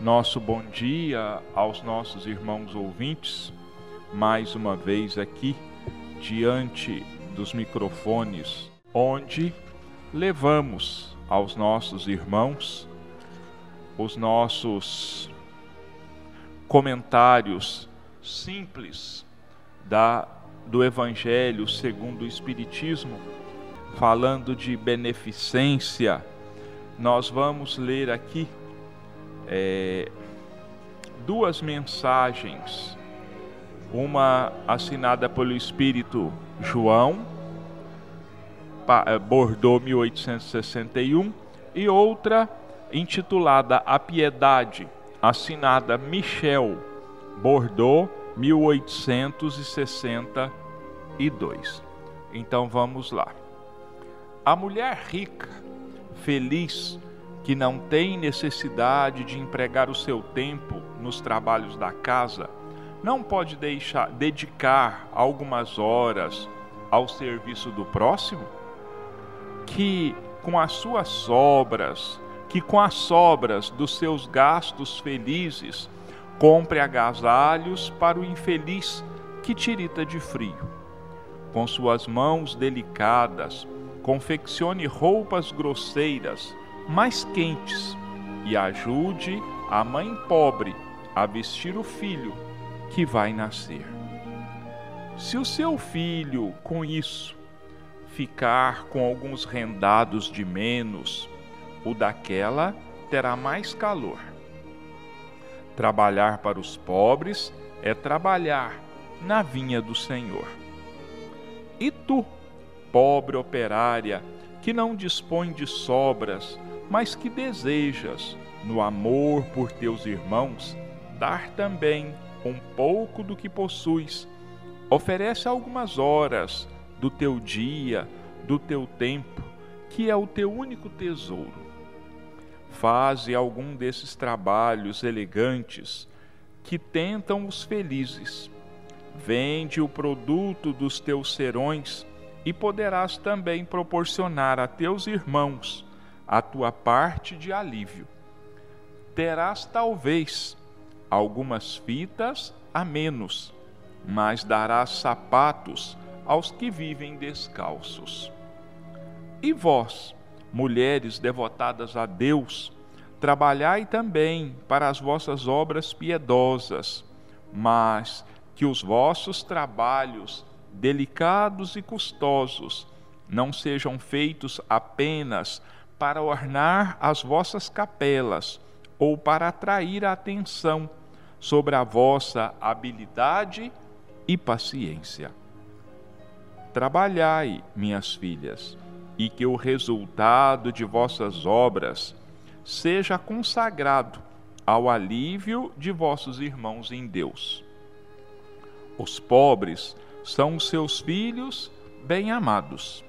nosso bom dia aos nossos irmãos ouvintes, mais uma vez aqui diante dos microfones, onde levamos aos nossos irmãos os nossos comentários simples da do Evangelho segundo o Espiritismo, falando de beneficência. Nós vamos ler aqui é, duas mensagens, uma assinada pelo Espírito João, é, Bordeaux 1861, e outra intitulada A Piedade, assinada Michel, Bordeaux 1862. Então vamos lá. A mulher rica, feliz, que não tem necessidade de empregar o seu tempo nos trabalhos da casa, não pode deixar dedicar algumas horas ao serviço do próximo? Que com as suas sobras, que com as sobras dos seus gastos felizes, compre agasalhos para o infeliz que tirita de frio. Com suas mãos delicadas, confeccione roupas grosseiras mais quentes e ajude a mãe pobre a vestir o filho que vai nascer. Se o seu filho, com isso, ficar com alguns rendados de menos, o daquela terá mais calor. Trabalhar para os pobres é trabalhar na vinha do Senhor. E tu, pobre operária, que não dispõe de sobras, mas que desejas, no amor por teus irmãos, dar também um pouco do que possuis. Oferece algumas horas do teu dia, do teu tempo, que é o teu único tesouro. Faze algum desses trabalhos elegantes que tentam os felizes. Vende o produto dos teus serões e poderás também proporcionar a teus irmãos a tua parte de alívio. Terás talvez algumas fitas a menos, mas darás sapatos aos que vivem descalços. E vós, mulheres devotadas a Deus, trabalhai também para as vossas obras piedosas, mas que os vossos trabalhos delicados e custosos não sejam feitos apenas para ornar as vossas capelas ou para atrair a atenção sobre a vossa habilidade e paciência. Trabalhai, minhas filhas, e que o resultado de vossas obras seja consagrado ao alívio de vossos irmãos em Deus. Os pobres são os seus filhos bem-amados.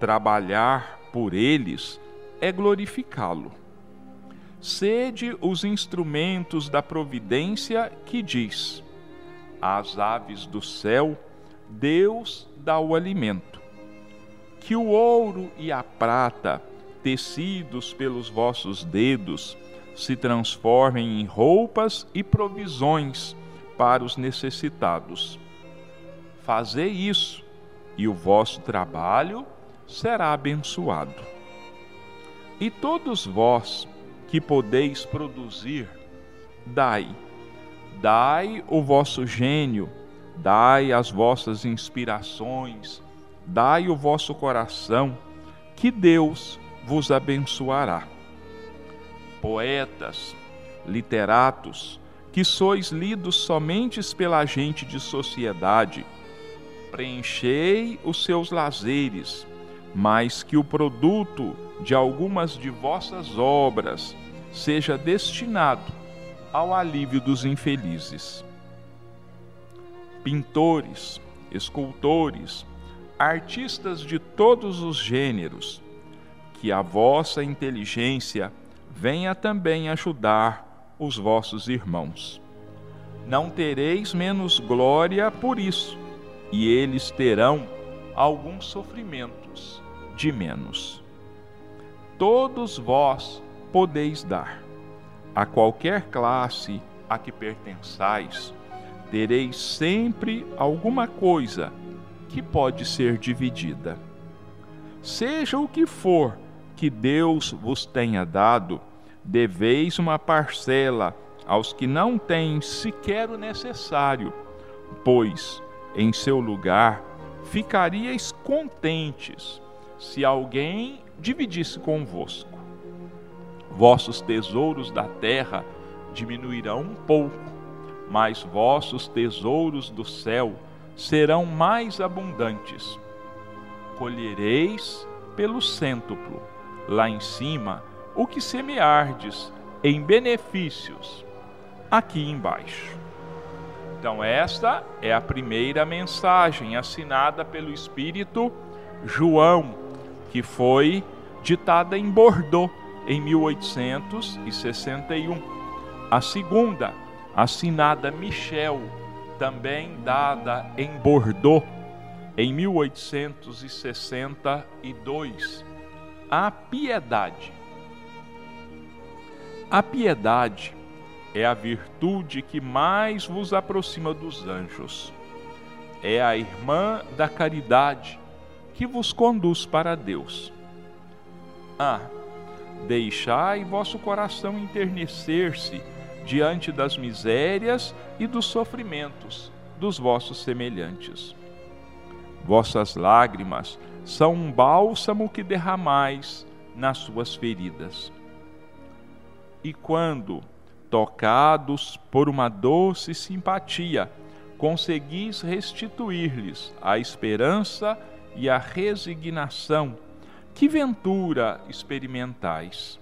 Trabalhar por eles é glorificá-lo. Sede os instrumentos da providência que diz: às aves do céu, Deus dá o alimento. Que o ouro e a prata, tecidos pelos vossos dedos, se transformem em roupas e provisões para os necessitados. Fazei isso, e o vosso trabalho será abençoado. E todos vós que podeis produzir, dai, dai o vosso gênio, dai as vossas inspirações, dai o vosso coração, que Deus vos abençoará. Poetas, literatos, que sois lidos somente pela gente de sociedade, preenchei os seus lazeres, mas que o produto de algumas de vossas obras seja destinado ao alívio dos infelizes. Pintores, escultores, artistas de todos os gêneros, que a vossa inteligência venha também ajudar os vossos irmãos. Não tereis menos glória por isso, e eles terão alguns sofrimentos de menos. Todos vós podeis dar, a qualquer classe a que pertençais, tereis sempre alguma coisa que pode ser dividida. Seja o que for que Deus vos tenha dado, deveis uma parcela aos que não têm sequer o necessário, pois, em seu lugar, ficaríeis contentes se alguém dividisse convosco. Vossos tesouros da terra diminuirão um pouco, mas vossos tesouros do céu serão mais abundantes. Colhereis pelo cêntuplo, lá em cima, o que semeardes em benefícios, aqui embaixo. Então, esta é a primeira mensagem assinada pelo Espírito João, que foi ditada em Bordeaux em 1861. A segunda, assinada Michel, também dada em Bordeaux em 1862. A piedade. A piedade é a virtude que mais vos aproxima dos anjos. É a irmã da caridade que vos conduz para Deus. Ah, deixai vosso coração enternecer-se diante das misérias e dos sofrimentos dos vossos semelhantes. Vossas lágrimas são um bálsamo que derramais nas suas feridas. E quando, tocados por uma doce simpatia, conseguis restituir-lhes a esperança e a resignação que ventura experimentais.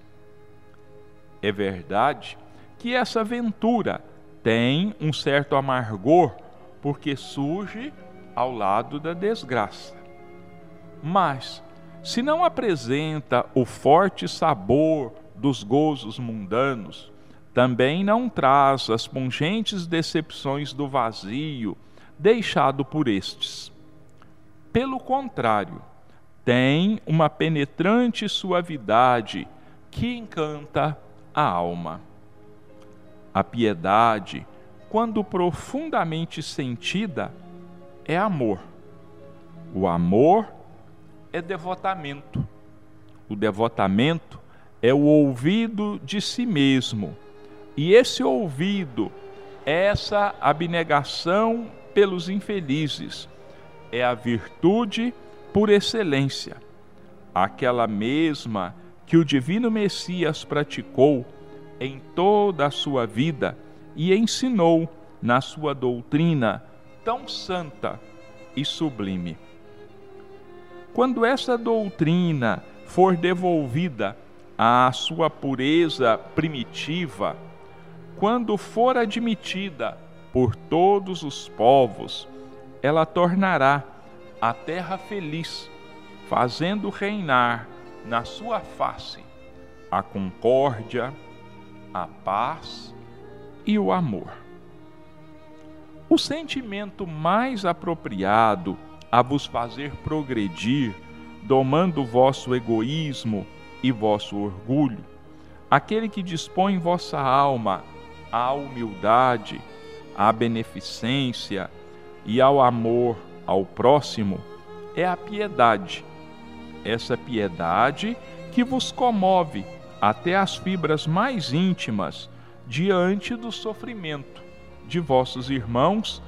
É verdade que essa ventura tem um certo amargor, porque surge ao lado da desgraça. Mas, se não apresenta o forte sabor dos gozos mundanos, também não traz as pungentes decepções do vazio deixado por estes. Pelo contrário, tem uma penetrante suavidade que encanta a alma. A piedade, quando profundamente sentida, é amor. O amor é devotamento. O devotamento é o ouvido de si mesmo. E esse ouvido, essa abnegação pelos infelizes, é a virtude por excelência, aquela mesma que o Divino Messias praticou em toda a sua vida e ensinou na sua doutrina tão santa e sublime. Quando essa doutrina for devolvida à sua pureza primitiva, quando for admitida por todos os povos, ela tornará a terra feliz, fazendo reinar na sua face a concórdia, a paz e o amor. O sentimento mais apropriado a vos fazer progredir, domando vosso egoísmo e vosso orgulho, aquele que dispõe vossa alma à humildade, à beneficência e ao amor ao próximo é a piedade. Essa piedade que vos comove até as fibras mais íntimas diante do sofrimento de vossos irmãos,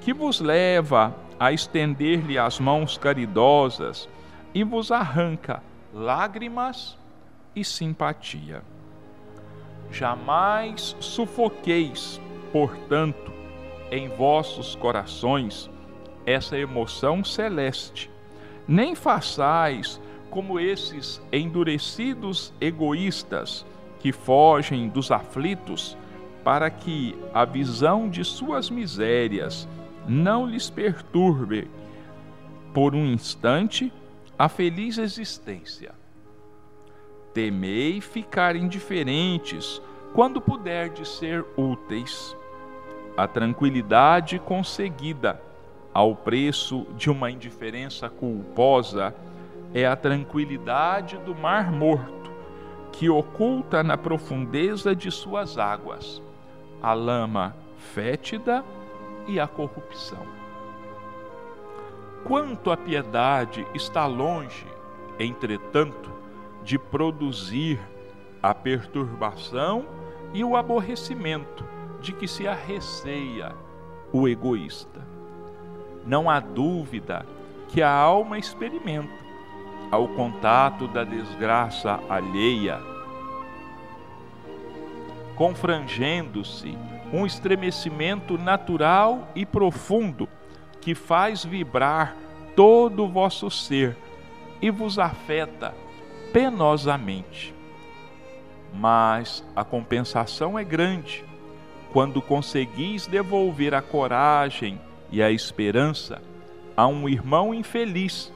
que vos leva a estender-lhe as mãos caridosas e vos arranca lágrimas e simpatia. Jamais sufoqueis, portanto, em vossos corações essa emoção celeste. Nem façais como esses endurecidos egoístas que fogem dos aflitos, para que a visão de suas misérias não lhes perturbe por um instante a feliz existência. Temei ficar indiferentes quando puderdes ser úteis. A tranquilidade conseguida ao preço de uma indiferença culposa é a tranquilidade do mar morto, que oculta na profundeza de suas águas a lama fétida e a corrupção. Quanto a piedade está longe, entretanto, de produzir a perturbação e o aborrecimento de que se arreceia o egoísta. Não há dúvida que a alma experimenta ao contato da desgraça alheia, confrangendo-se um estremecimento natural e profundo que faz vibrar todo o vosso ser e vos afeta penosamente. Mas a compensação é grande quando conseguis devolver a coragem e a esperança a um irmão infeliz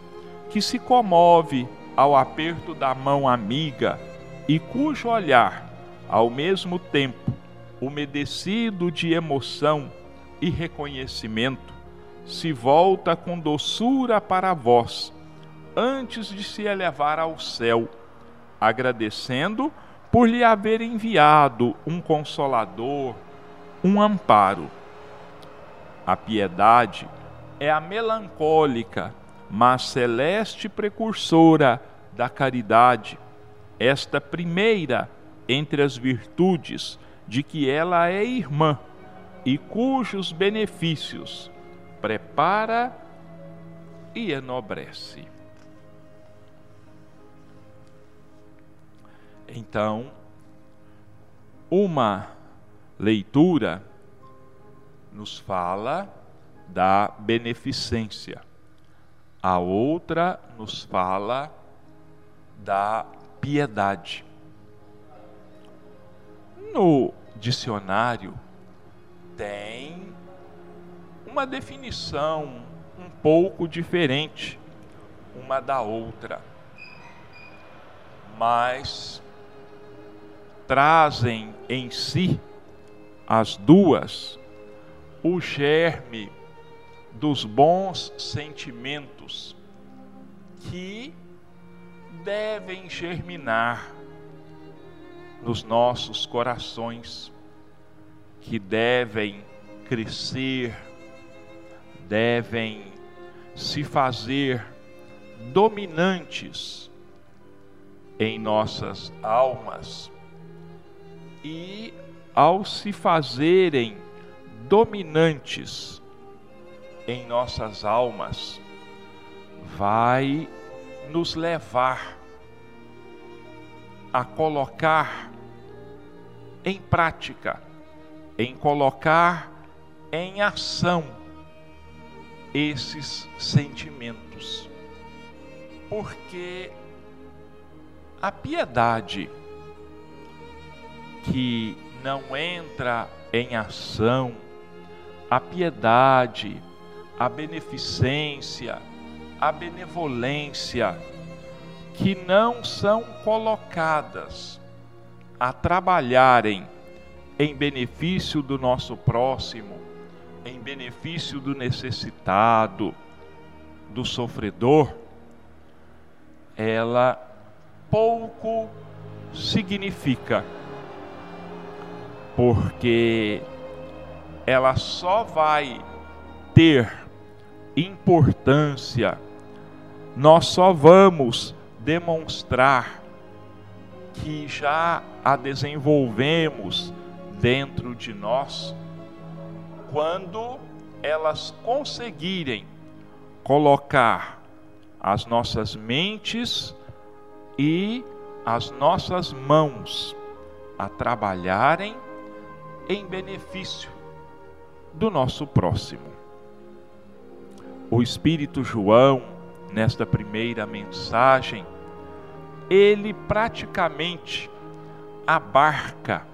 que se comove ao aperto da mão amiga e cujo olhar, ao mesmo tempo, umedecido de emoção e reconhecimento, se volta com doçura para vós, antes de se elevar ao céu, agradecendo por lhe haver enviado um consolador, um amparo. A piedade é a melancólica mas celeste precursora da caridade, esta primeira entre as virtudes de que ela é irmã e cujos benefícios prepara e enobrece. Então, uma leitura nos fala da beneficência a outra nos fala da piedade. No dicionário tem uma definição um pouco diferente uma da outra, mas trazem em si as duas o germe dos bons sentimentos que devem germinar nos nossos corações, que devem crescer, devem se fazer dominantes em nossas almas. E, ao se fazerem dominantes em nossas almas vai nos levar a colocar em prática, em colocar em ação esses sentimentos. Porque a piedade que não entra em ação, a piedade a beneficência, a benevolência, que não são colocadas a trabalharem em benefício do nosso próximo, em benefício do necessitado, do sofredor, ela pouco significa, porque ela só vai ter importância, nós só vamos demonstrar que já a desenvolvemos dentro de nós quando elas conseguirem colocar as nossas mentes e as nossas mãos a trabalharem em benefício do nosso próximo. O Espírito João, nesta primeira mensagem, ele praticamente abarca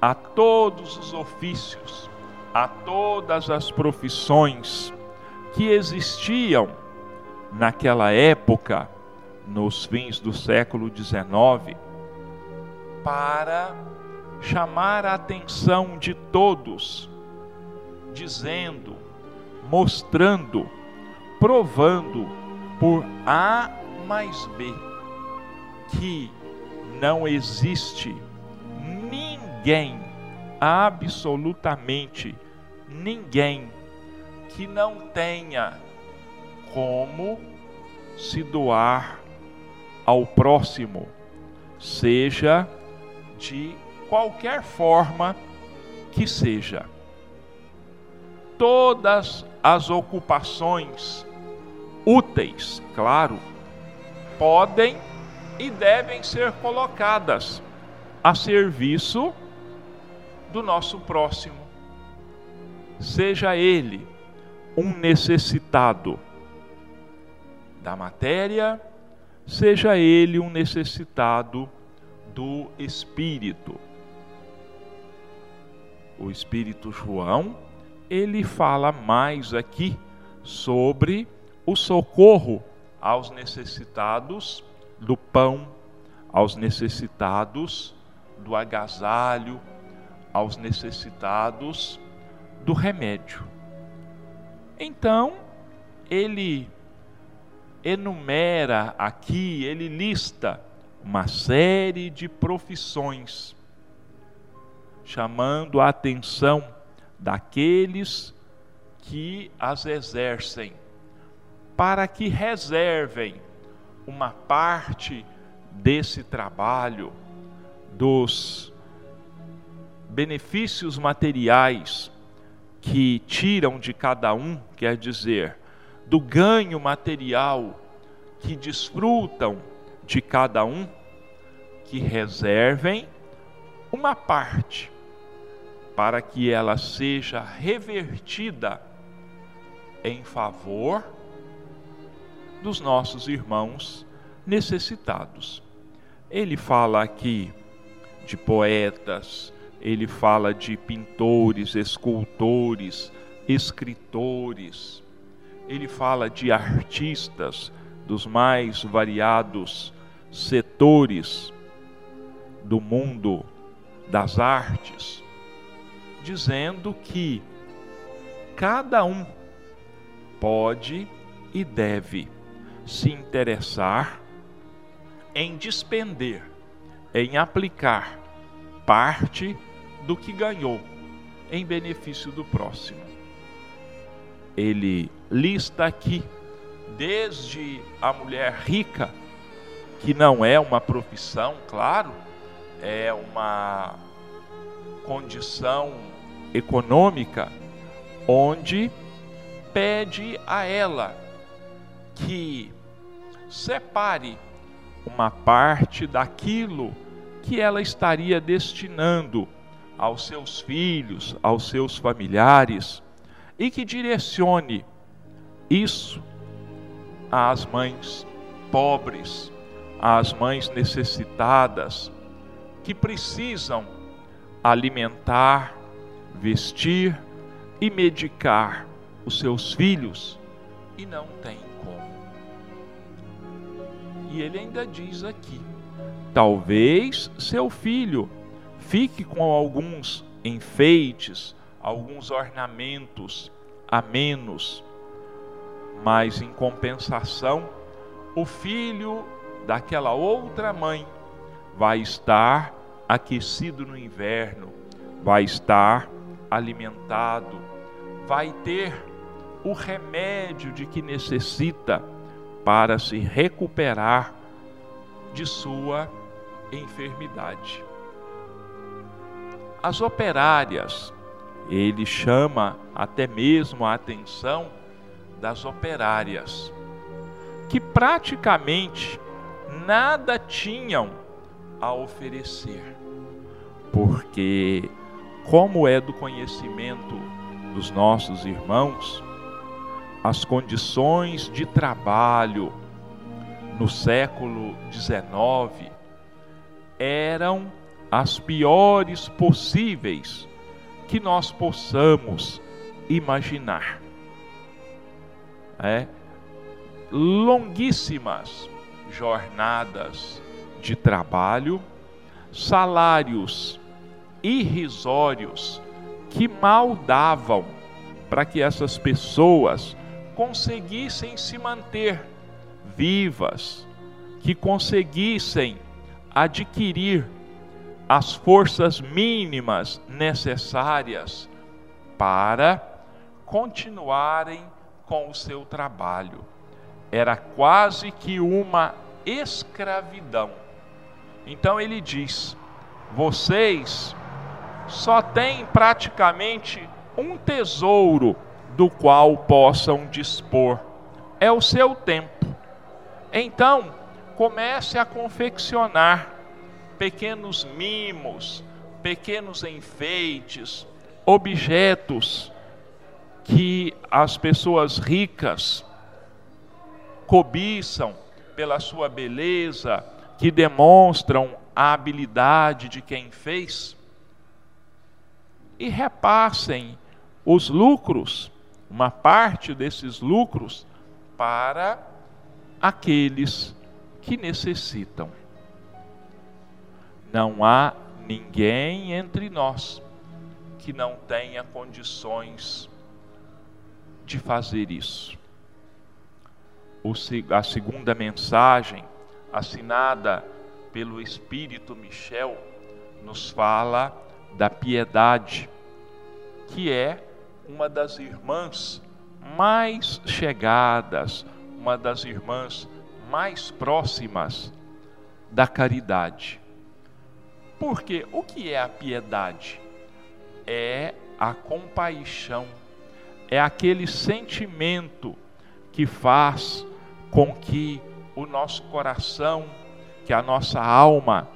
a todos os ofícios, a todas as profissões que existiam naquela época, nos fins do século XIX, para chamar a atenção de todos, dizendo mostrando, provando por A mais B que não existe ninguém, absolutamente ninguém, que não tenha como se doar ao próximo, seja de qualquer forma que seja. Todas as ocupações úteis, claro, podem e devem ser colocadas a serviço do nosso próximo. Seja ele um necessitado da matéria, seja ele um necessitado do espírito. O espírito João, ele fala mais aqui sobre o socorro aos necessitados do pão, aos necessitados do agasalho, aos necessitados do remédio. Então, ele enumera aqui, ele lista uma série de profissões, chamando a atenção daqueles que as exercem, para que reservem uma parte desse trabalho, dos benefícios materiais que tiram de cada um, quer dizer, do ganho material que desfrutam de cada um, que reservem uma parte para que ela seja revertida em favor dos nossos irmãos necessitados. Ele fala aqui de poetas, ele fala de pintores, escultores, escritores, ele fala de artistas dos mais variados setores do mundo das artes, dizendo que cada um pode e deve se interessar em despender, em aplicar parte do que ganhou em benefício do próximo. Ele lista aqui desde a mulher rica, que não é uma profissão, claro, é uma condição econômica, onde pede a ela que separe uma parte daquilo que ela estaria destinando aos seus filhos, aos seus familiares, e que direcione isso às mães pobres, às mães necessitadas, que precisam alimentar, vestir e medicar os seus filhos e não têm como. E ele ainda diz aqui: talvez seu filho fique com alguns enfeites, alguns ornamentos a menos, mas em compensação, o filho daquela outra mãe vai estar aquecido no inverno, vai estar alimentado, vai ter o remédio de que necessita para se recuperar de sua enfermidade. As operárias, ele chama até mesmo a atenção das operárias, que praticamente nada tinham a oferecer, porque, como é do conhecimento dos nossos irmãos, as condições de trabalho no século XIX eram as piores possíveis que nós possamos imaginar. É, longuíssimas jornadas de trabalho, salários irrisórios que mal davam para que essas pessoas conseguissem se manter vivas, que conseguissem adquirir as forças mínimas necessárias para continuarem com o seu trabalho. Era quase que uma escravidão. Então ele diz: vocês só têm praticamente um tesouro do qual possam dispor, é o seu tempo. Então, comece a confeccionar pequenos mimos, pequenos enfeites, objetos que as pessoas ricas cobiçam pela sua beleza, que demonstram a habilidade de quem fez, e repassem os lucros, uma parte desses lucros, para aqueles que necessitam. Não há ninguém entre nós que não tenha condições de fazer isso. a segunda mensagem, assinada pelo Espírito Michel, nos fala da piedade, que é uma das irmãs mais chegadas, uma das irmãs mais próximas da caridade. Porque o que é a piedade? É a compaixão, é aquele sentimento que faz com que o nosso coração, que a nossa alma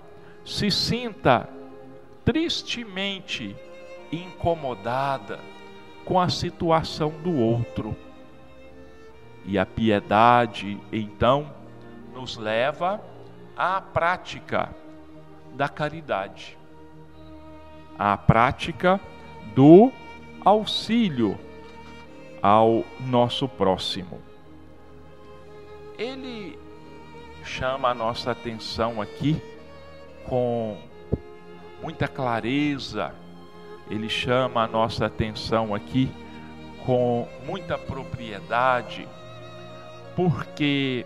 se sinta tristemente incomodada com a situação do outro. E a piedade, então, nos leva à prática da caridade, à prática do auxílio ao nosso próximo. Ele chama a nossa atenção aqui com muita clareza, ele chama a nossa atenção aqui com muita propriedade, porque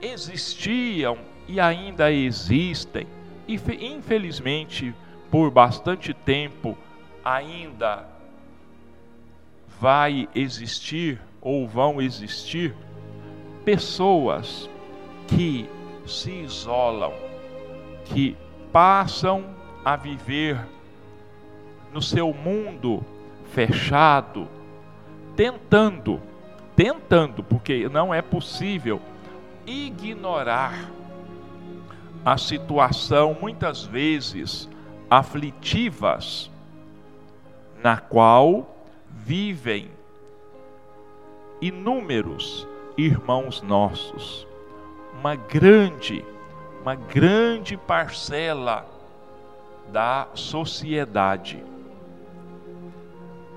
existiam e ainda existem, e infelizmente por bastante tempo ainda vai existir ou vão existir pessoas que se isolam, que passam a viver no seu mundo fechado, tentando, tentando, porque não é possível ignorar a situação muitas vezes aflitivas na qual vivem inúmeros irmãos nossos. Uma grande, uma grande parcela da sociedade.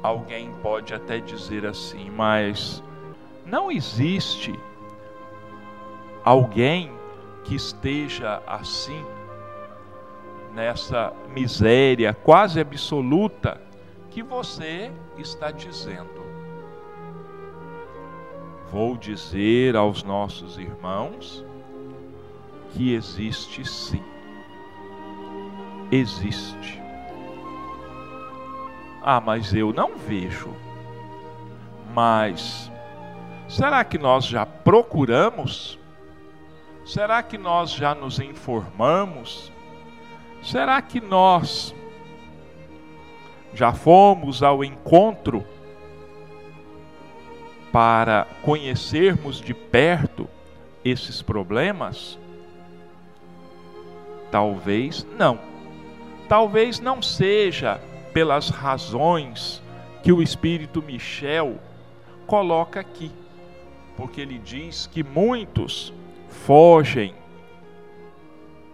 Alguém pode até dizer assim, mas não existe alguém que esteja assim, nessa miséria quase absoluta que você está dizendo. Vou dizer aos nossos irmãos que existe sim. Existe. Ah, mas eu não vejo. Mas será que nós já procuramos? Será que nós já nos informamos? Será que nós já fomos ao encontro para conhecermos de perto esses problemas? Talvez não. Talvez não seja pelas razões que o Espírito Michel coloca aqui, porque ele diz que muitos fogem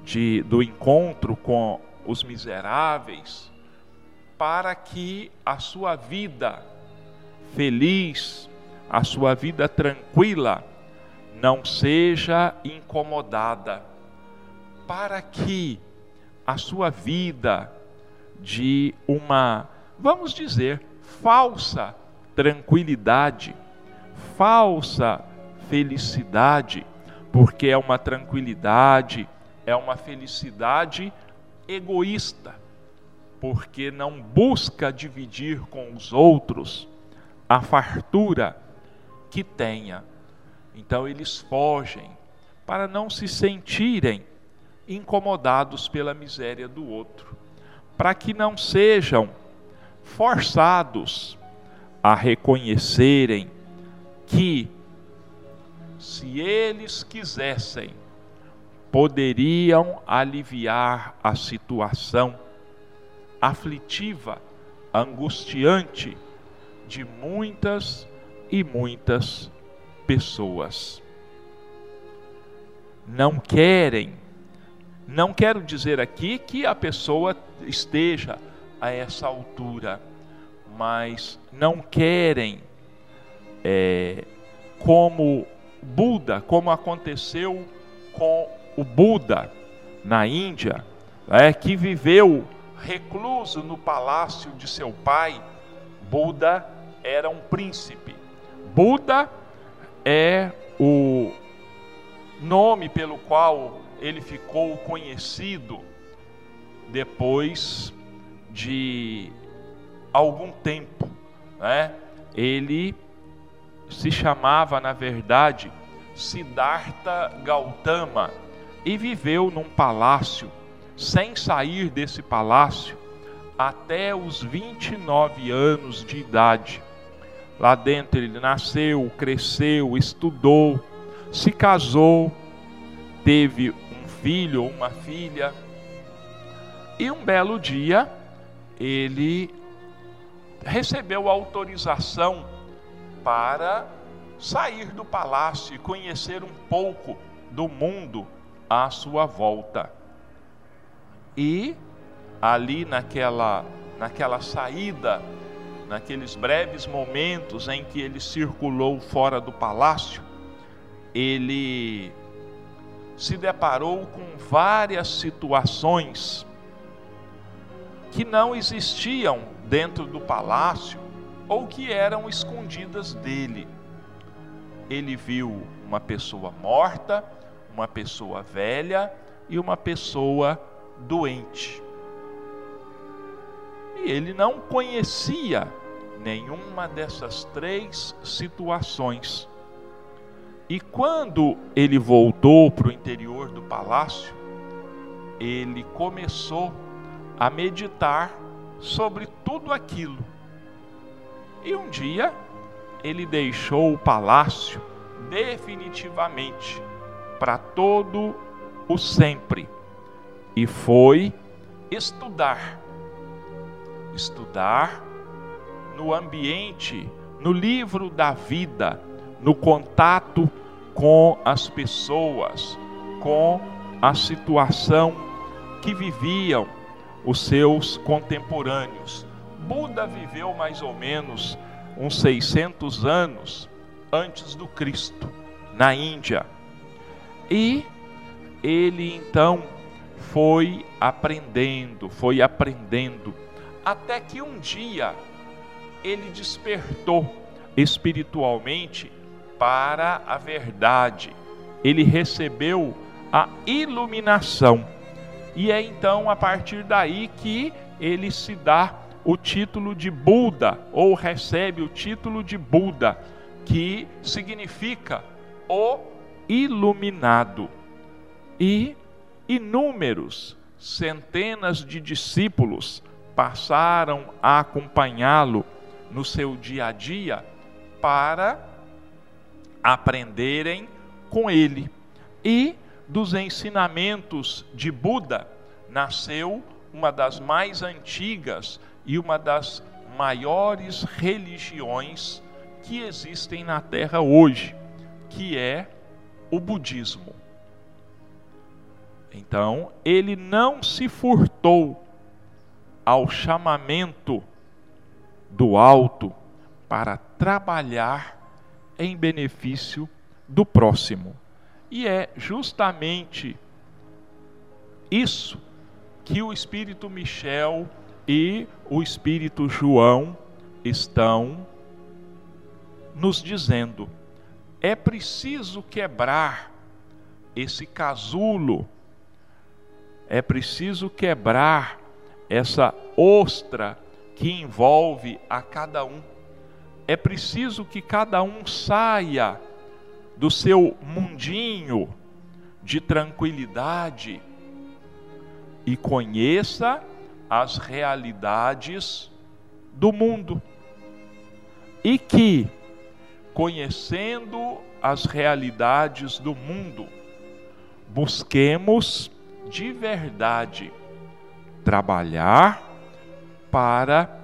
de, do encontro com os miseráveis para que a sua vida feliz, a sua vida tranquila, não seja incomodada, para que a sua vida de uma, vamos dizer, falsa tranquilidade, falsa felicidade, porque é uma tranquilidade é uma felicidade egoísta, porque não busca dividir com os outros a fartura que tenha. Então eles fogem para não se sentirem incomodados pela miséria do outro, para que não sejam forçados a reconhecerem que, se eles quisessem, poderiam aliviar a situação aflitiva, angustiante de muitas e muitas pessoas. Não querem, não quero dizer aqui que a pessoa esteja a essa altura, mas não querem, é, como Buda, como aconteceu com o Buda na Índia, é, que viveu recluso no palácio de seu pai. Buda era um príncipe. Buda é o nome pelo qual ele ficou conhecido depois de algum tempo, né? Ele se chamava, na verdade, Siddhartha Gautama e viveu num palácio, sem sair desse palácio, até os 29 anos de idade. Lá dentro ele nasceu, cresceu, estudou, se casou, teve um filho ou uma filha. E um belo dia ele recebeu autorização para sair do palácio e conhecer um pouco do mundo à sua volta. E ali naquela naquela saída, naqueles breves momentos em que ele circulou fora do palácio, ele se deparou com várias situações que não existiam dentro do palácio ou que eram escondidas dele. Ele viu uma pessoa morta, uma pessoa velha e uma pessoa doente. E ele não conhecia nenhuma dessas três situações. E quando ele voltou para o interior do palácio, ele começou a meditar sobre tudo aquilo. E um dia ele deixou o palácio definitivamente para todo o sempre e foi estudar. Estudar no ambiente, no livro da vida, no contato com as pessoas, com a situação que viviam os seus contemporâneos. Buda viveu mais ou menos uns 600 anos antes do Cristo, na Índia. E ele então foi aprendendo, foi aprendendo, até que um dia ele despertou espiritualmente para a verdade. Ele recebeu a iluminação. E é então a partir daí que ele se dá o título de Buda, ou recebe o título de Buda, que significa o iluminado. E inúmeros, centenas de discípulos passaram a acompanhá-lo no seu dia a dia para aprenderem com ele. E dos ensinamentos de Buda nasceu uma das mais antigas e uma das maiores religiões que existem na Terra hoje, que é o budismo. Então, ele não se furtou ao chamamento do alto para trabalhar em benefício do próximo. E é justamente isso que o Espírito Michel e o Espírito João estão nos dizendo. É preciso quebrar esse casulo é preciso quebrar essa ostra que envolve a cada um. É preciso que cada um saia do seu mundinho de tranquilidade e conheça as realidades do mundo. E que, conhecendo as realidades do mundo, busquemos de verdade trabalhar para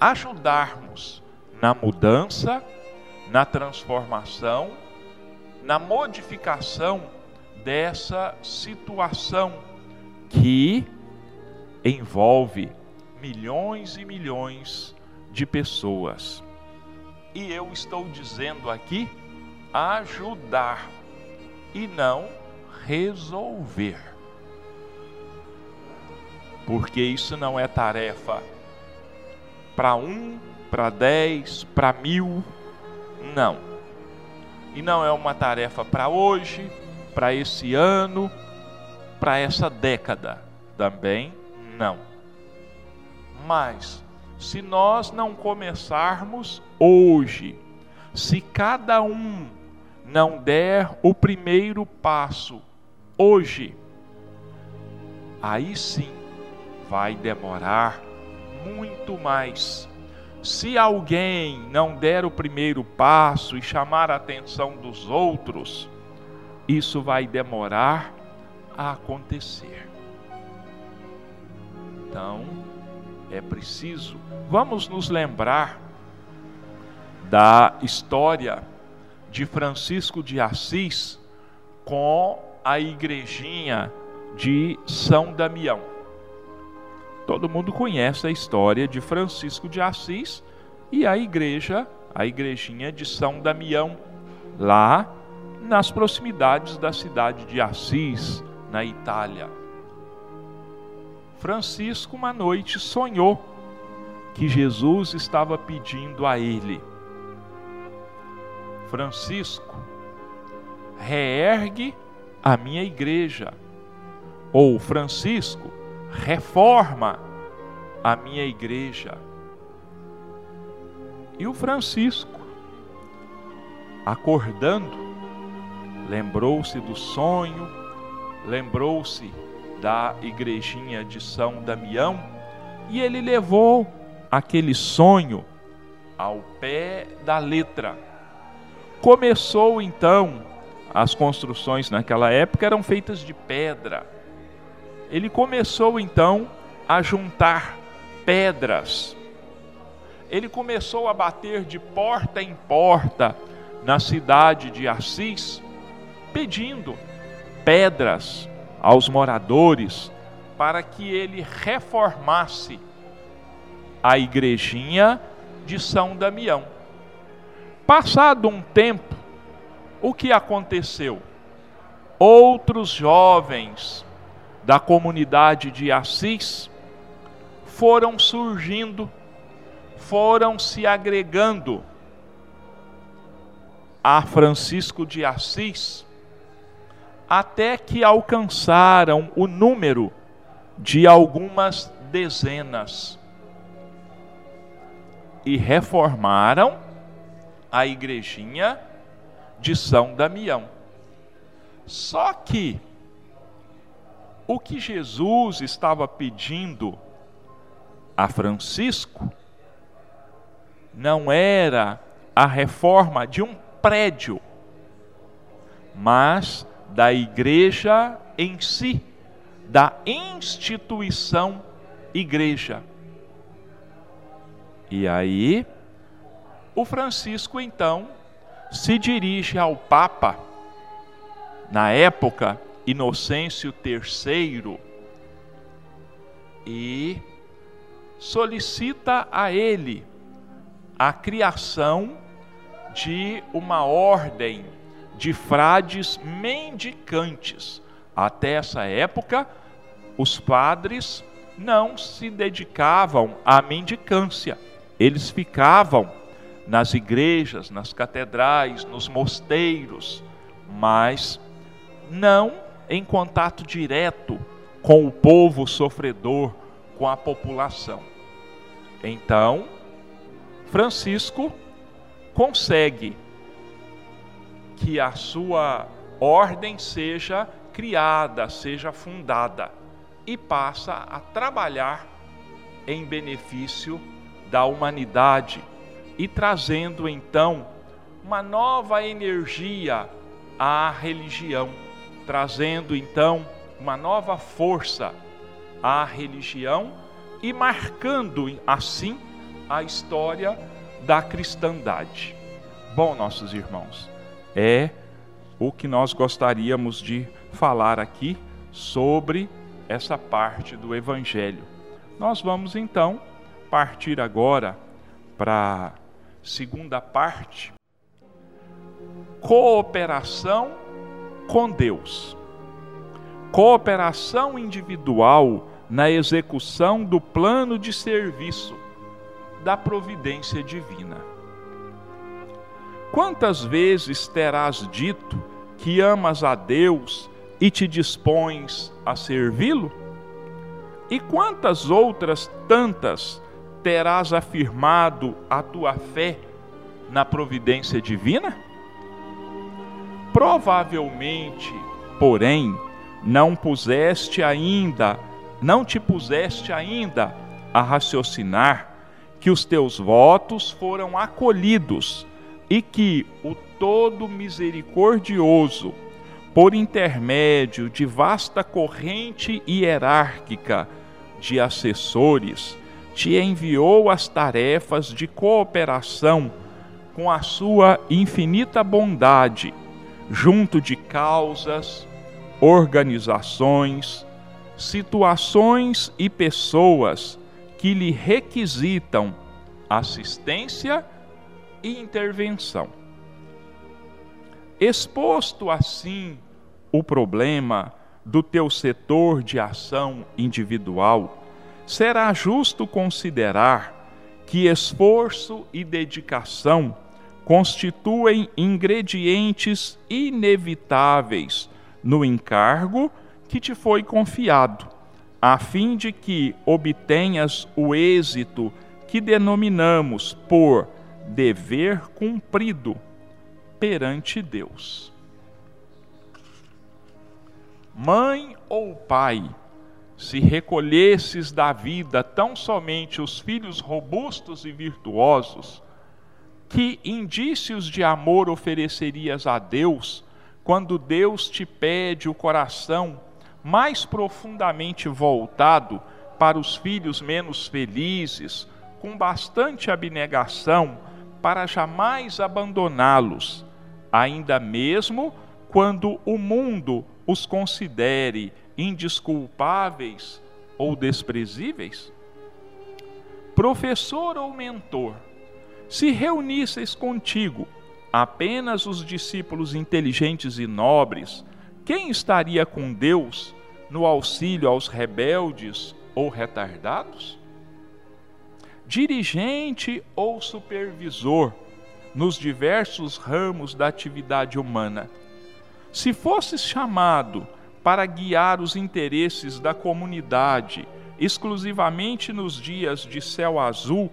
ajudarmos na mudança, na transformação, na modificação dessa situação que envolve milhões e milhões de pessoas. E eu estou dizendo aqui ajudar e não resolver. Porque isso não é tarefa para um, para dez, para mil, não. E não é uma tarefa para hoje, para esse ano, para essa década, também não. Mas, se nós não começarmos hoje, se cada um não der o primeiro passo hoje, aí sim vai demorar muito mais. Se alguém não der o primeiro passo e chamar a atenção dos outros, isso vai demorar a acontecer. Então, é preciso, vamos nos lembrar da história de Francisco de Assis com a igrejinha de São Damião. Todo mundo conhece a história de Francisco de Assis e a igreja, a igrejinha de São Damião, lá nas proximidades da cidade de Assis, na Itália. Francisco, uma noite, sonhou que Jesus estava pedindo a ele Francisco, reergue a minha igreja. Ou Francisco, reforma a minha igreja. E o Francisco, acordando, lembrou-se do sonho, lembrou-se da igrejinha de São Damião e ele levou aquele sonho ao pé da letra Começou então, as construções naquela época eram feitas de pedra. Ele começou então a juntar pedras. Ele começou a bater de porta em porta na cidade de Assis, pedindo pedras aos moradores para que ele reformasse a igrejinha de São Damião. Passado um tempo, o que aconteceu? Outros jovens da comunidade de Assis foram surgindo, foram se agregando a Francisco de Assis, até que alcançaram o número de algumas dezenas e reformaram a igrejinha de São Damião. Só que o que Jesus estava pedindo a Francisco não era a reforma de um prédio, mas da igreja em si, da instituição igreja. E aí o Francisco então se dirige ao Papa, na época Inocêncio III, e solicita a ele a criação de uma ordem de frades mendicantes. Até essa época, os padres não se dedicavam à mendicância, eles ficavam nas igrejas, nas catedrais, nos mosteiros, mas não em contato direto com o povo sofredor, com a população. Então, Francisco consegue que a sua ordem seja criada, seja fundada e passa a trabalhar em benefício da humanidade e trazendo então uma nova energia à religião, trazendo então uma nova força à religião e marcando assim a história da cristandade. Bom, nossos irmãos, é o que nós gostaríamos de falar aqui sobre essa parte do Evangelho. Nós vamos então partir agora para a segunda parte: cooperação com Deus. Cooperação individual na execução do plano de serviço da providência divina. Quantas vezes terás dito que amas a Deus e te dispões a servi-lo? E quantas outras tantas terás afirmado a tua fé na providência divina? Provavelmente, porém, não puseste ainda, não te puseste ainda a raciocinar que os teus votos foram acolhidos e que o Todo Misericordioso por intermédio de vasta corrente hierárquica de assessores, te enviou as tarefas de cooperação com a sua infinita bondade, junto de causas, organizações, situações e pessoas que lhe requisitam assistência e intervenção. Exposto assim o problema do teu setor de ação individual, será justo considerar que esforço e dedicação constituem ingredientes inevitáveis no encargo que te foi confiado, a fim de que obtenhas o êxito que denominamos por dever cumprido perante Deus. Mãe ou pai, se recolhesses da vida tão somente os filhos robustos e virtuosos, que indícios de amor oferecerias a Deus quando Deus te pede o coração mais profundamente voltado para os filhos menos felizes, com bastante abnegação, para jamais abandoná-los, ainda mesmo quando o mundo os considere indisculpáveis ou desprezíveis? Professor ou mentor, se reunisseis contigo apenas os discípulos inteligentes e nobres, quem estaria com Deus no auxílio aos rebeldes ou retardados? Dirigente ou supervisor nos diversos ramos da atividade humana, se fosses chamado para guiar os interesses da comunidade exclusivamente nos dias de céu azul,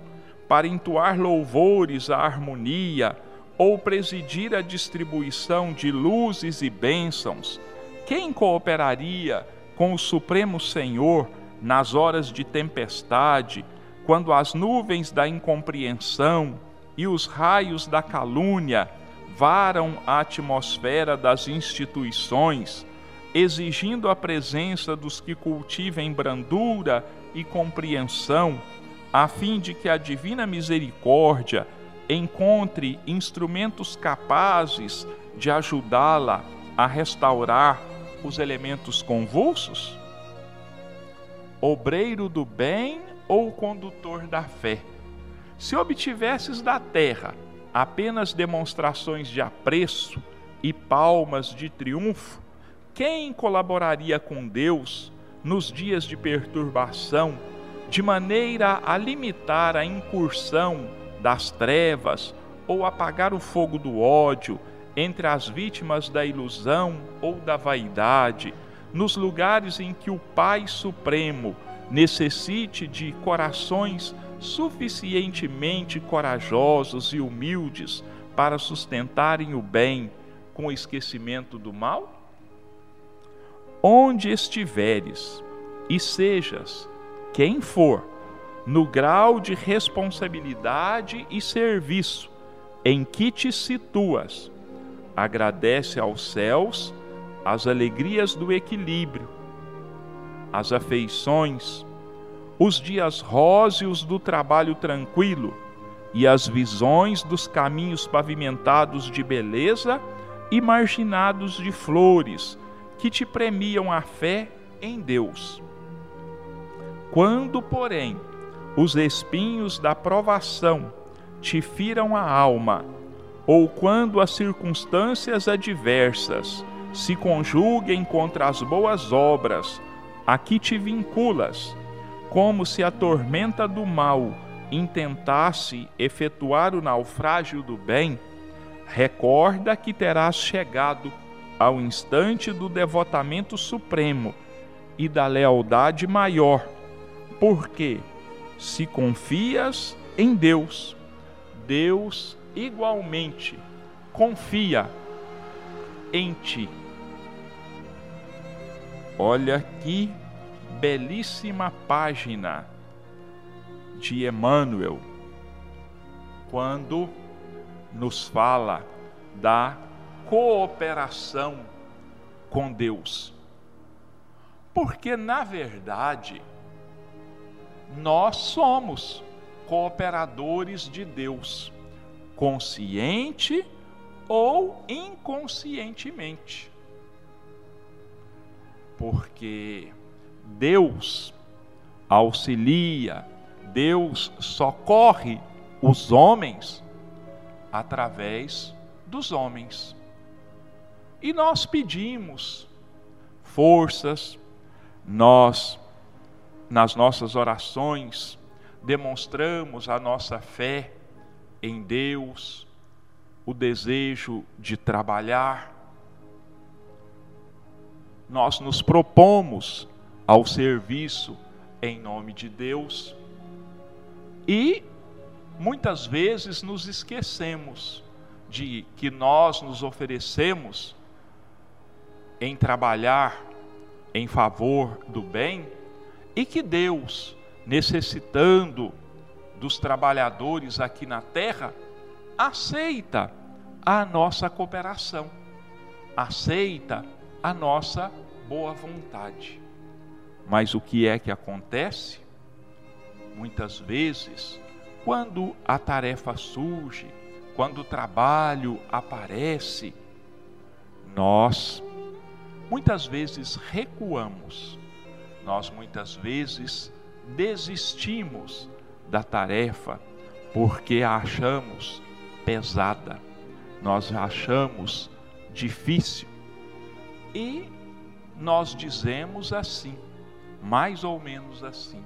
para entoar louvores à harmonia ou presidir a distribuição de luzes e bênçãos, quem cooperaria com o Supremo Senhor nas horas de tempestade, quando as nuvens da incompreensão e os raios da calúnia varam a atmosfera das instituições, exigindo a presença dos que cultivem brandura e compreensão, a fim de que a divina misericórdia encontre instrumentos capazes de ajudá-la a restaurar os elementos convulsos? Obreiro do bem ou condutor da fé? Se obtivesses da terra apenas demonstrações de apreço e palmas de triunfo, quem colaboraria com Deus nos dias de perturbação, de maneira a limitar a incursão das trevas ou apagar o fogo do ódio entre as vítimas da ilusão ou da vaidade, nos lugares em que o Pai Supremo necessite de corações suficientemente corajosos e humildes para sustentarem o bem com o esquecimento do mal? Onde estiveres e sejas quem for, no grau de responsabilidade e serviço em que te situas, agradece aos céus as alegrias do equilíbrio, as afeições, os dias róseos do trabalho tranquilo e as visões dos caminhos pavimentados de beleza e marginados de flores que te premiam a fé em Deus. Quando, porém, os espinhos da provação te firam a alma, ou quando as circunstâncias adversas se conjuguem contra as boas obras a que te vinculas, como se a tormenta do mal intentasse efetuar o naufrágio do bem, recorda que terás chegado ao instante do devotamento supremo e da lealdade maior, porque se confias em Deus, Deus igualmente confia em ti. Olha que belíssima página de Emmanuel, quando nos fala da cooperação com Deus. Porque, na verdade, nós somos cooperadores de Deus, consciente ou inconscientemente. Porque Deus auxilia, Deus socorre os homens através dos homens. E nós pedimos forças, nós, nas nossas orações, demonstramos a nossa fé em Deus, o desejo de trabalhar. Nós nos propomos ao serviço em nome de Deus e muitas vezes nos esquecemos de que nós nos oferecemos em trabalhar em favor do bem e que Deus, necessitando dos trabalhadores aqui na terra, aceita a nossa cooperação, aceita a nossa boa vontade. Mas o que é que acontece? Muitas vezes, quando a tarefa surge, quando o trabalho aparece, nós muitas vezes recuamos, nós muitas vezes desistimos da tarefa porque a achamos pesada, nós a achamos difícil. E nós dizemos assim, mais ou menos assim: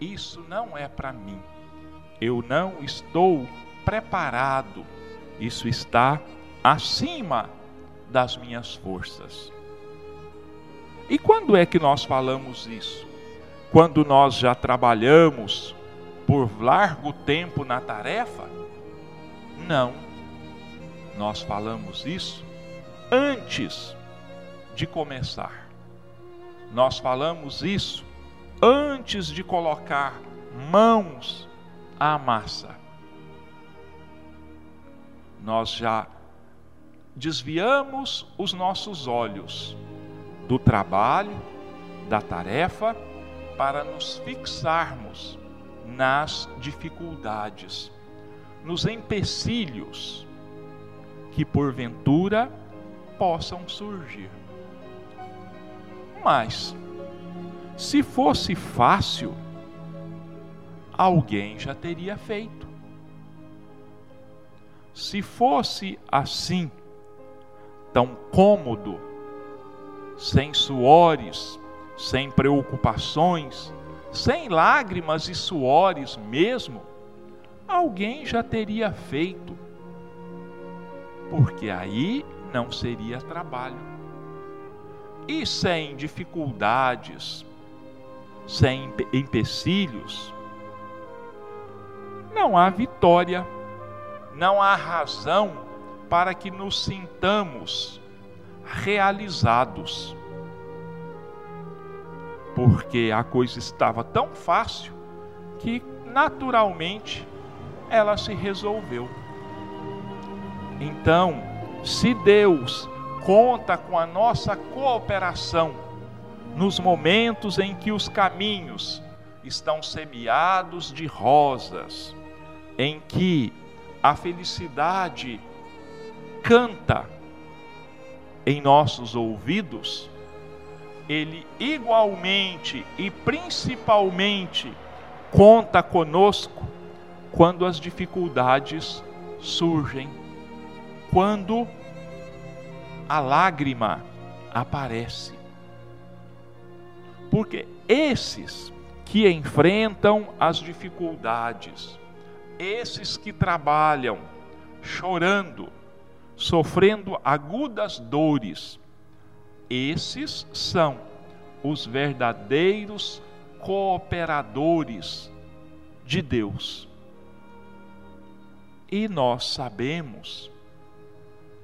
isso não é para mim, eu não estou preparado, isso está acima das minhas forças. E quando é que nós falamos isso? Quando nós já trabalhamos por largo tempo na tarefa? Não. Nós falamos isso antes de começar. Nós falamos isso antes de colocar mãos à massa. Nós já desviamos os nossos olhos do trabalho, da tarefa, para nos fixarmos nas dificuldades, nos empecilhos que porventura possam surgir. Mas, se fosse fácil, alguém já teria feito. Se fosse assim, tão cômodo, sem suores, sem preocupações, sem lágrimas e suores mesmo, alguém já teria feito. Porque aí não seria trabalho. E sem dificuldades, sem empecilhos, não há vitória, não há razão para que nos sintamos realizados. Porque a coisa estava tão fácil que naturalmente ela se resolveu. Então, se Deus conta com a nossa cooperação nos momentos em que os caminhos estão semeados de rosas, em que a felicidade canta em nossos ouvidos, ele igualmente e principalmente conta conosco quando as dificuldades surgem, quando a lágrima aparece. Porque esses que enfrentam as dificuldades, esses que trabalham chorando, sofrendo agudas dores, esses são os verdadeiros cooperadores de Deus. E nós sabemos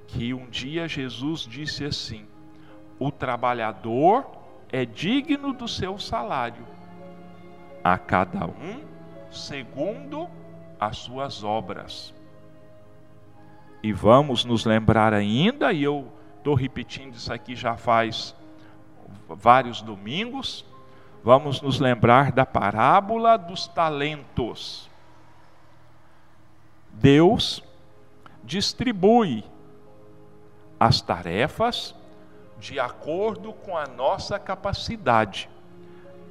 que um dia Jesus disse assim: o trabalhador é digno do seu salário, a cada um segundo as suas obras. E vamos nos lembrar ainda, e eu estou repetindo isso aqui já faz vários domingos, vamos nos lembrar da parábola dos talentos. Deus distribui as tarefas de acordo com a nossa capacidade.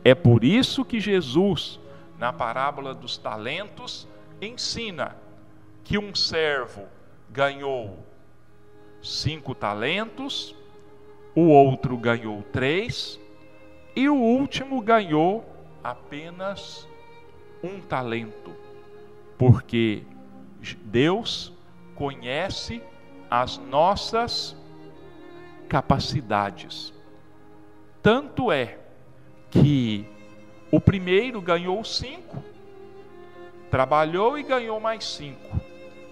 É por isso que Jesus, na parábola dos talentos, ensina que um servo ganhou cinco talentos, o outro ganhou três, e o último ganhou apenas um talento, porque Deus conhece as nossas capacidades. Tanto é que o primeiro ganhou cinco, trabalhou e ganhou mais cinco.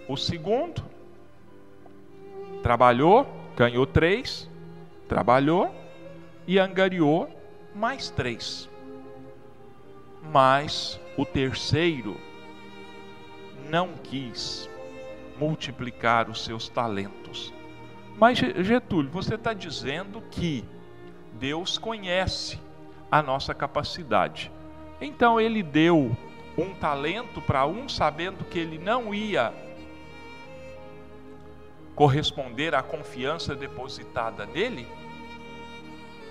O segundo trabalhou, ganhou três, trabalhou e angariou mais três. Mas o terceiro não quis multiplicar os seus talentos. Mas Getúlio, você está dizendo que Deus conhece a nossa capacidade. Então ele deu um talento para um, sabendo que ele não ia corresponder à confiança depositada nele?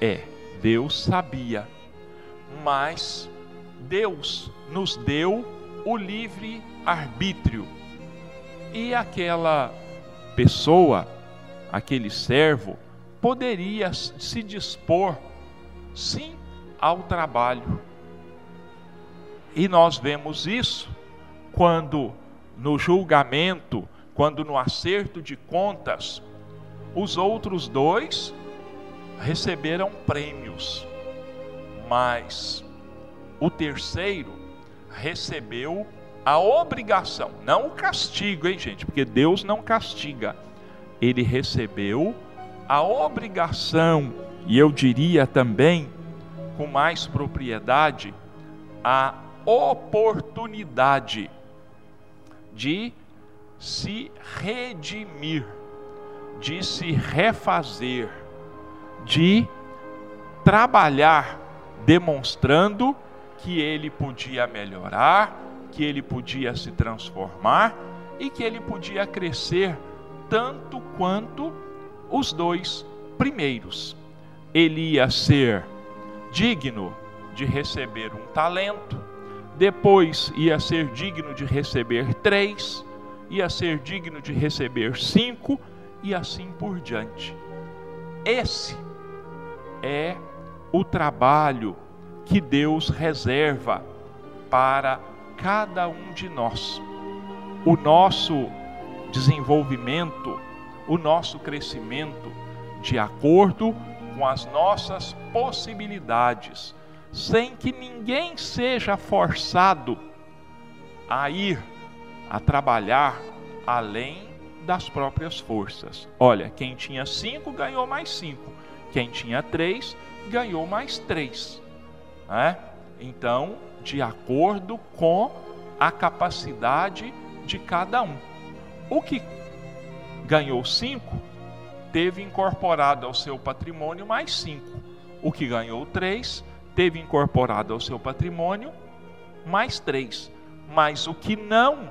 É, Deus sabia, mas Deus nos deu o livre arbítrio. E aquela pessoa, aquele servo, poderia se dispor, sim, ao trabalho. E nós vemos isso quando no julgamento, quando no acerto de contas, os outros dois receberam prêmios, mas o terceiro recebeu a obrigação, não o castigo, hein, gente? Porque Deus não castiga. Ele recebeu a obrigação, e eu diria também, com mais propriedade, a oportunidade de se redimir, de se refazer, de trabalhar, demonstrando que ele podia melhorar, que ele podia se transformar e que ele podia crescer tanto quanto os dois primeiros. Ele ia ser digno de receber um talento, depois ia ser digno de receber três, ia ser digno de receber cinco e assim por diante. Esse é o trabalho que Deus reserva para cada um de nós. O nosso desenvolvimento, o nosso crescimento, de acordo com as nossas possibilidades, sem que ninguém seja forçado a ir a trabalhar além das próprias forças. Olha, quem tinha cinco ganhou mais cinco, quem tinha três ganhou mais três. Né? Então, de acordo com a capacidade de cada um. O que ganhou cinco teve incorporado ao seu patrimônio mais cinco. O que ganhou três teve incorporado ao seu patrimônio mais três. Mas o que não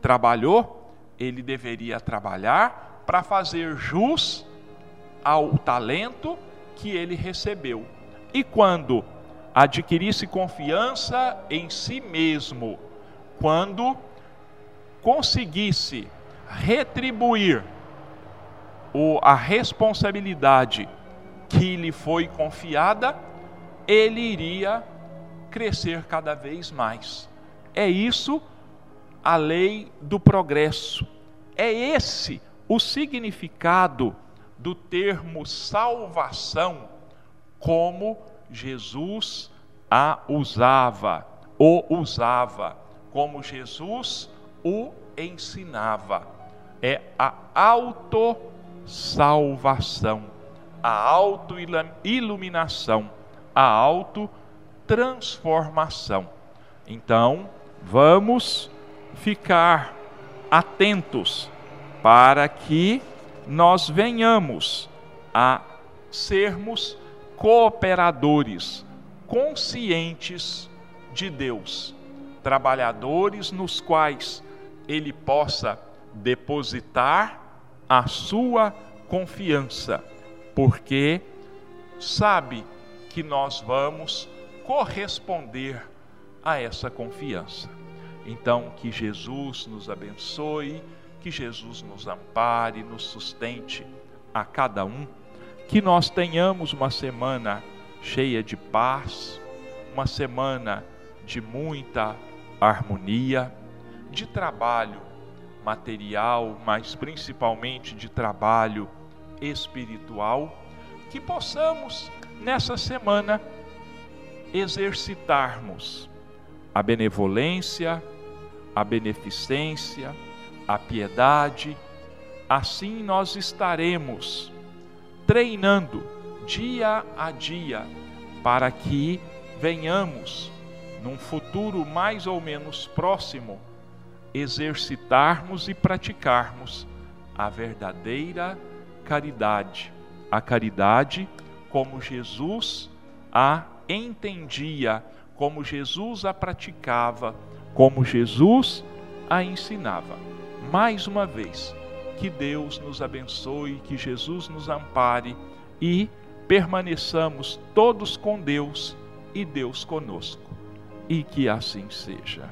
trabalhou, ele deveria trabalhar para fazer jus ao talento que ele recebeu. E quando adquirisse confiança em si mesmo, quando conseguisse retribuir a responsabilidade que lhe foi confiada, ele iria crescer cada vez mais. É isso a lei do progresso. É esse o significado do termo salvação, como Jesus a usava, o usava, como Jesus o ensinava. É a autosalvação, a autoiluminação, a autotransformação. Então, vamos ficar atentos para que nós venhamos a sermos cooperadores conscientes de Deus, trabalhadores nos quais Ele possa depositar a sua confiança, porque sabe que nós vamos corresponder a essa confiança. Então, que Jesus nos abençoe, que Jesus nos ampare, nos sustente a cada um, que nós tenhamos uma semana cheia de paz, uma semana de muita harmonia, de trabalho material, mas principalmente de trabalho espiritual, que possamos nessa semana exercitarmos a benevolência, a beneficência, a piedade, assim nós estaremos treinando dia a dia para que venhamos, num futuro mais ou menos próximo, exercitarmos e praticarmos a verdadeira caridade, a caridade como Jesus a entendia, como Jesus a praticava como Jesus a ensinava. Mais uma vez, que Deus nos abençoe, que Jesus nos ampare e permaneçamos todos com Deus e Deus conosco. E que assim seja.